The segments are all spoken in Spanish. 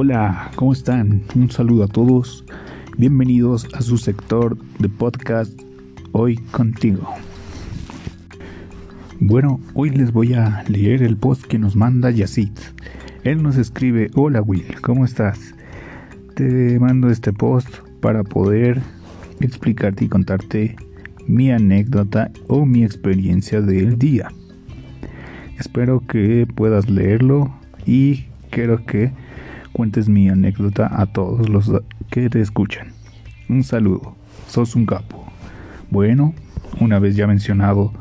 Hola, ¿cómo están? Un saludo a todos. Bienvenidos a su sector de podcast Hoy contigo. Bueno, hoy les voy a leer el post que nos manda Yacid. Él nos escribe, hola Will, ¿cómo estás? Te mando este post para poder explicarte y contarte mi anécdota o mi experiencia del día. Espero que puedas leerlo y quiero que cuentes mi anécdota a todos los que te escuchan. Un saludo, sos un capo. Bueno, una vez ya mencionado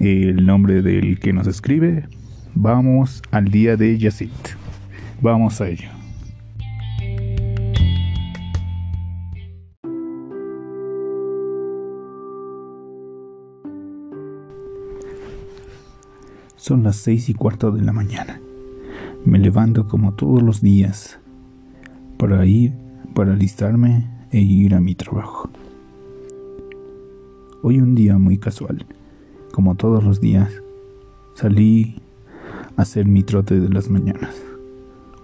el nombre del que nos escribe, vamos al día de Yacit. Vamos a ello. Son las seis y cuarto de la mañana. Me levanto como todos los días para ir, para alistarme e ir a mi trabajo. Hoy un día muy casual, como todos los días, salí a hacer mi trote de las mañanas.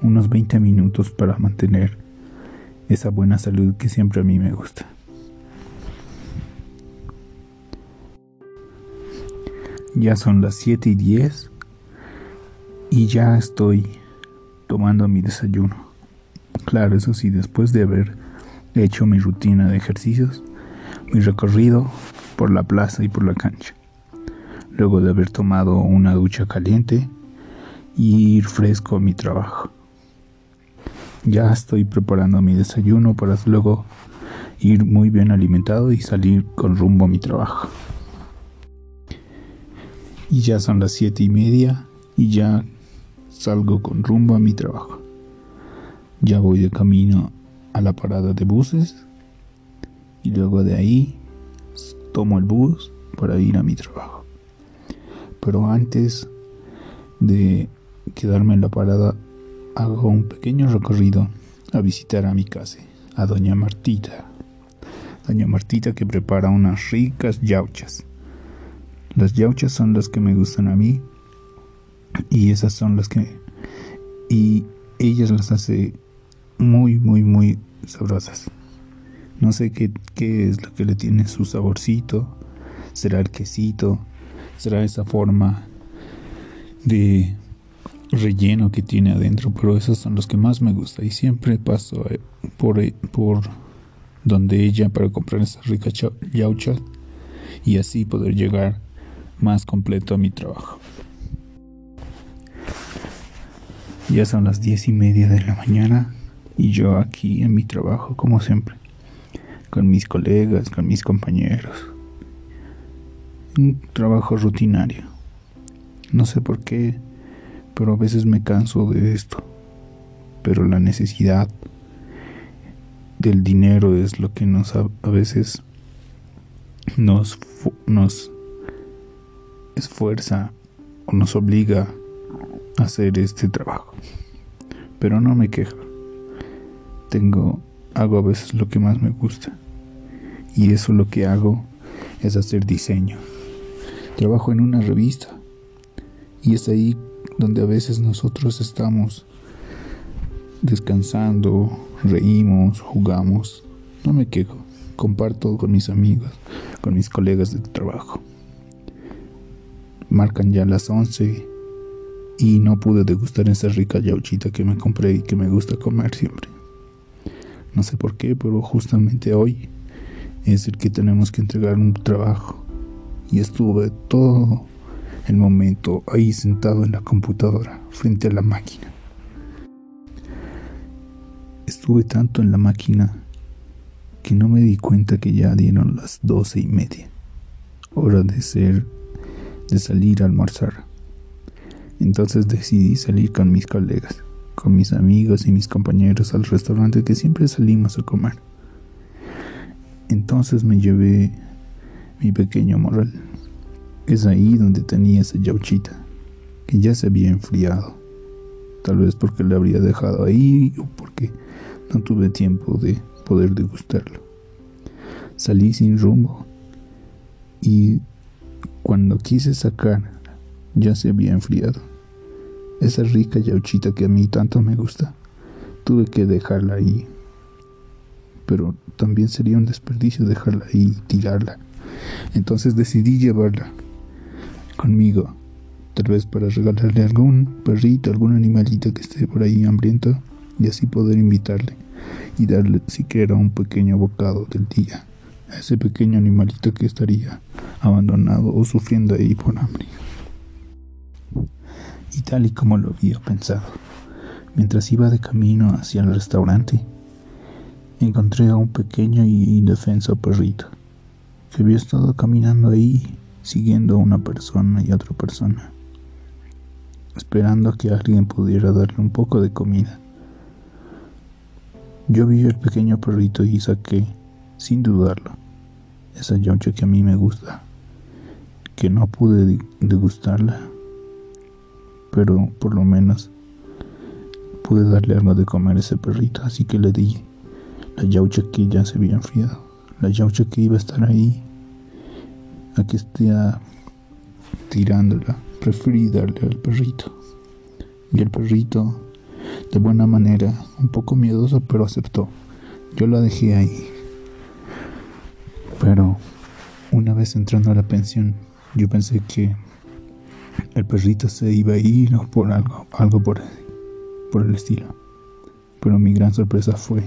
Unos 20 minutos para mantener esa buena salud que siempre a mí me gusta. Ya son las 7 y 10 y ya estoy tomando mi desayuno. Claro, eso sí, después de haber hecho mi rutina de ejercicios, mi recorrido por la plaza y por la cancha. Luego de haber tomado una ducha caliente y ir fresco a mi trabajo. Ya estoy preparando mi desayuno para luego ir muy bien alimentado y salir con rumbo a mi trabajo y ya son las siete y media y ya salgo con rumbo a mi trabajo. Ya voy de camino a la parada de buses y luego de ahí tomo el bus para ir a mi trabajo. Pero antes de quedarme en la parada hago un pequeño recorrido a visitar a mi casa, a doña Martita. Doña Martita que prepara unas ricas yauchas las yauchas son las que me gustan a mí y esas son las que y ellas las hace muy muy muy sabrosas. No sé qué, qué es lo que le tiene su saborcito. Será el quesito, será esa forma de relleno que tiene adentro, pero esos son los que más me gusta y siempre paso eh, por, eh, por donde ella para comprar esas ricas yauchas y así poder llegar más completo a mi trabajo. Ya son las diez y media de la mañana y yo aquí en mi trabajo como siempre, con mis colegas, con mis compañeros. Un trabajo rutinario. No sé por qué, pero a veces me canso de esto. Pero la necesidad del dinero es lo que nos a, veces nos, nos esfuerza o nos obliga hacer este trabajo. Pero no me quejo. Tengo, hago a veces lo que más me gusta. Y eso lo que hago es hacer diseño. Trabajo en una revista. Y es ahí donde a veces nosotros estamos descansando, reímos, jugamos. No me quejo. Comparto con mis amigos, con mis colegas de trabajo. Marcan ya las 11 y no pude degustar esa rica yauchita que me compré y que me gusta comer siempre. No sé por qué, pero justamente hoy es el que tenemos que entregar un trabajo. Y estuve todo el momento ahí sentado en la computadora frente a la máquina. Estuve tanto en la máquina que no me di cuenta que ya dieron las doce y media. Hora de ser de salir a almorzar. Entonces decidí salir con mis colegas, con mis amigos y mis compañeros al restaurante que siempre salimos a comer. Entonces me llevé mi pequeño morral. Es ahí donde tenía esa yauchita, que ya se había enfriado. Tal vez porque le habría dejado ahí o porque no tuve tiempo de poder degustarlo. Salí sin rumbo y cuando quise sacar, ya se había enfriado. Esa rica yauchita que a mí tanto me gusta, tuve que dejarla ahí. Pero también sería un desperdicio dejarla ahí y tirarla. Entonces decidí llevarla conmigo. Tal vez para regalarle algún perrito, algún animalito que esté por ahí hambriento y así poder invitarle y darle siquiera un pequeño bocado del día a ese pequeño animalito que estaría abandonado o sufriendo ahí por hambre. Y tal y como lo había pensado, mientras iba de camino hacia el restaurante, encontré a un pequeño y indefenso perrito que había estado caminando ahí siguiendo a una persona y otra persona, esperando a que alguien pudiera darle un poco de comida. Yo vi el pequeño perrito y saqué, sin dudarlo, esa yoncha que a mí me gusta, que no pude degustarla, pero por lo menos pude darle algo de comer a ese perrito, así que le di la yaucha que ya se había enfriado, la yaucha que iba a estar ahí, a que esté tirándola, preferí darle al perrito. Y el perrito, de buena manera, un poco miedoso, pero aceptó. Yo la dejé ahí. Pero una vez entrando a la pensión, yo pensé que el perrito se iba a ir o por algo, algo por, por el estilo. Pero mi gran sorpresa fue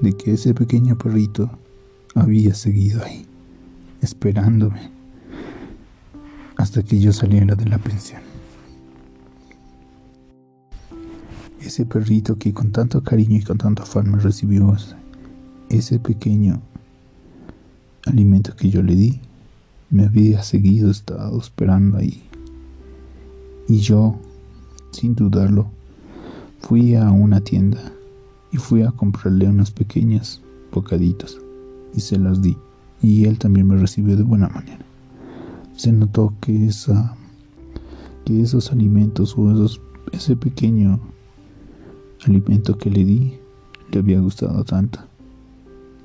de que ese pequeño perrito había seguido ahí, esperándome, hasta que yo saliera de la pensión. Ese perrito que con tanto cariño y con tanto afán me recibió, ese pequeño alimento que yo le di, me había seguido, estado esperando ahí. Y yo, sin dudarlo, fui a una tienda y fui a comprarle unos pequeños bocaditos y se las di. Y él también me recibió de buena manera. Se notó que esa que esos alimentos o esos, ese pequeño alimento que le di le había gustado tanto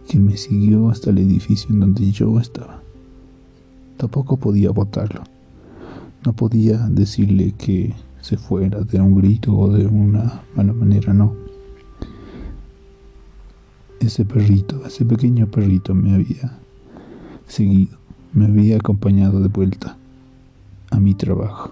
que me siguió hasta el edificio en donde yo estaba. Tampoco podía botarlo. No podía decirle que se fuera de un grito o de una mala manera, no. Ese perrito, ese pequeño perrito me había seguido, me había acompañado de vuelta a mi trabajo.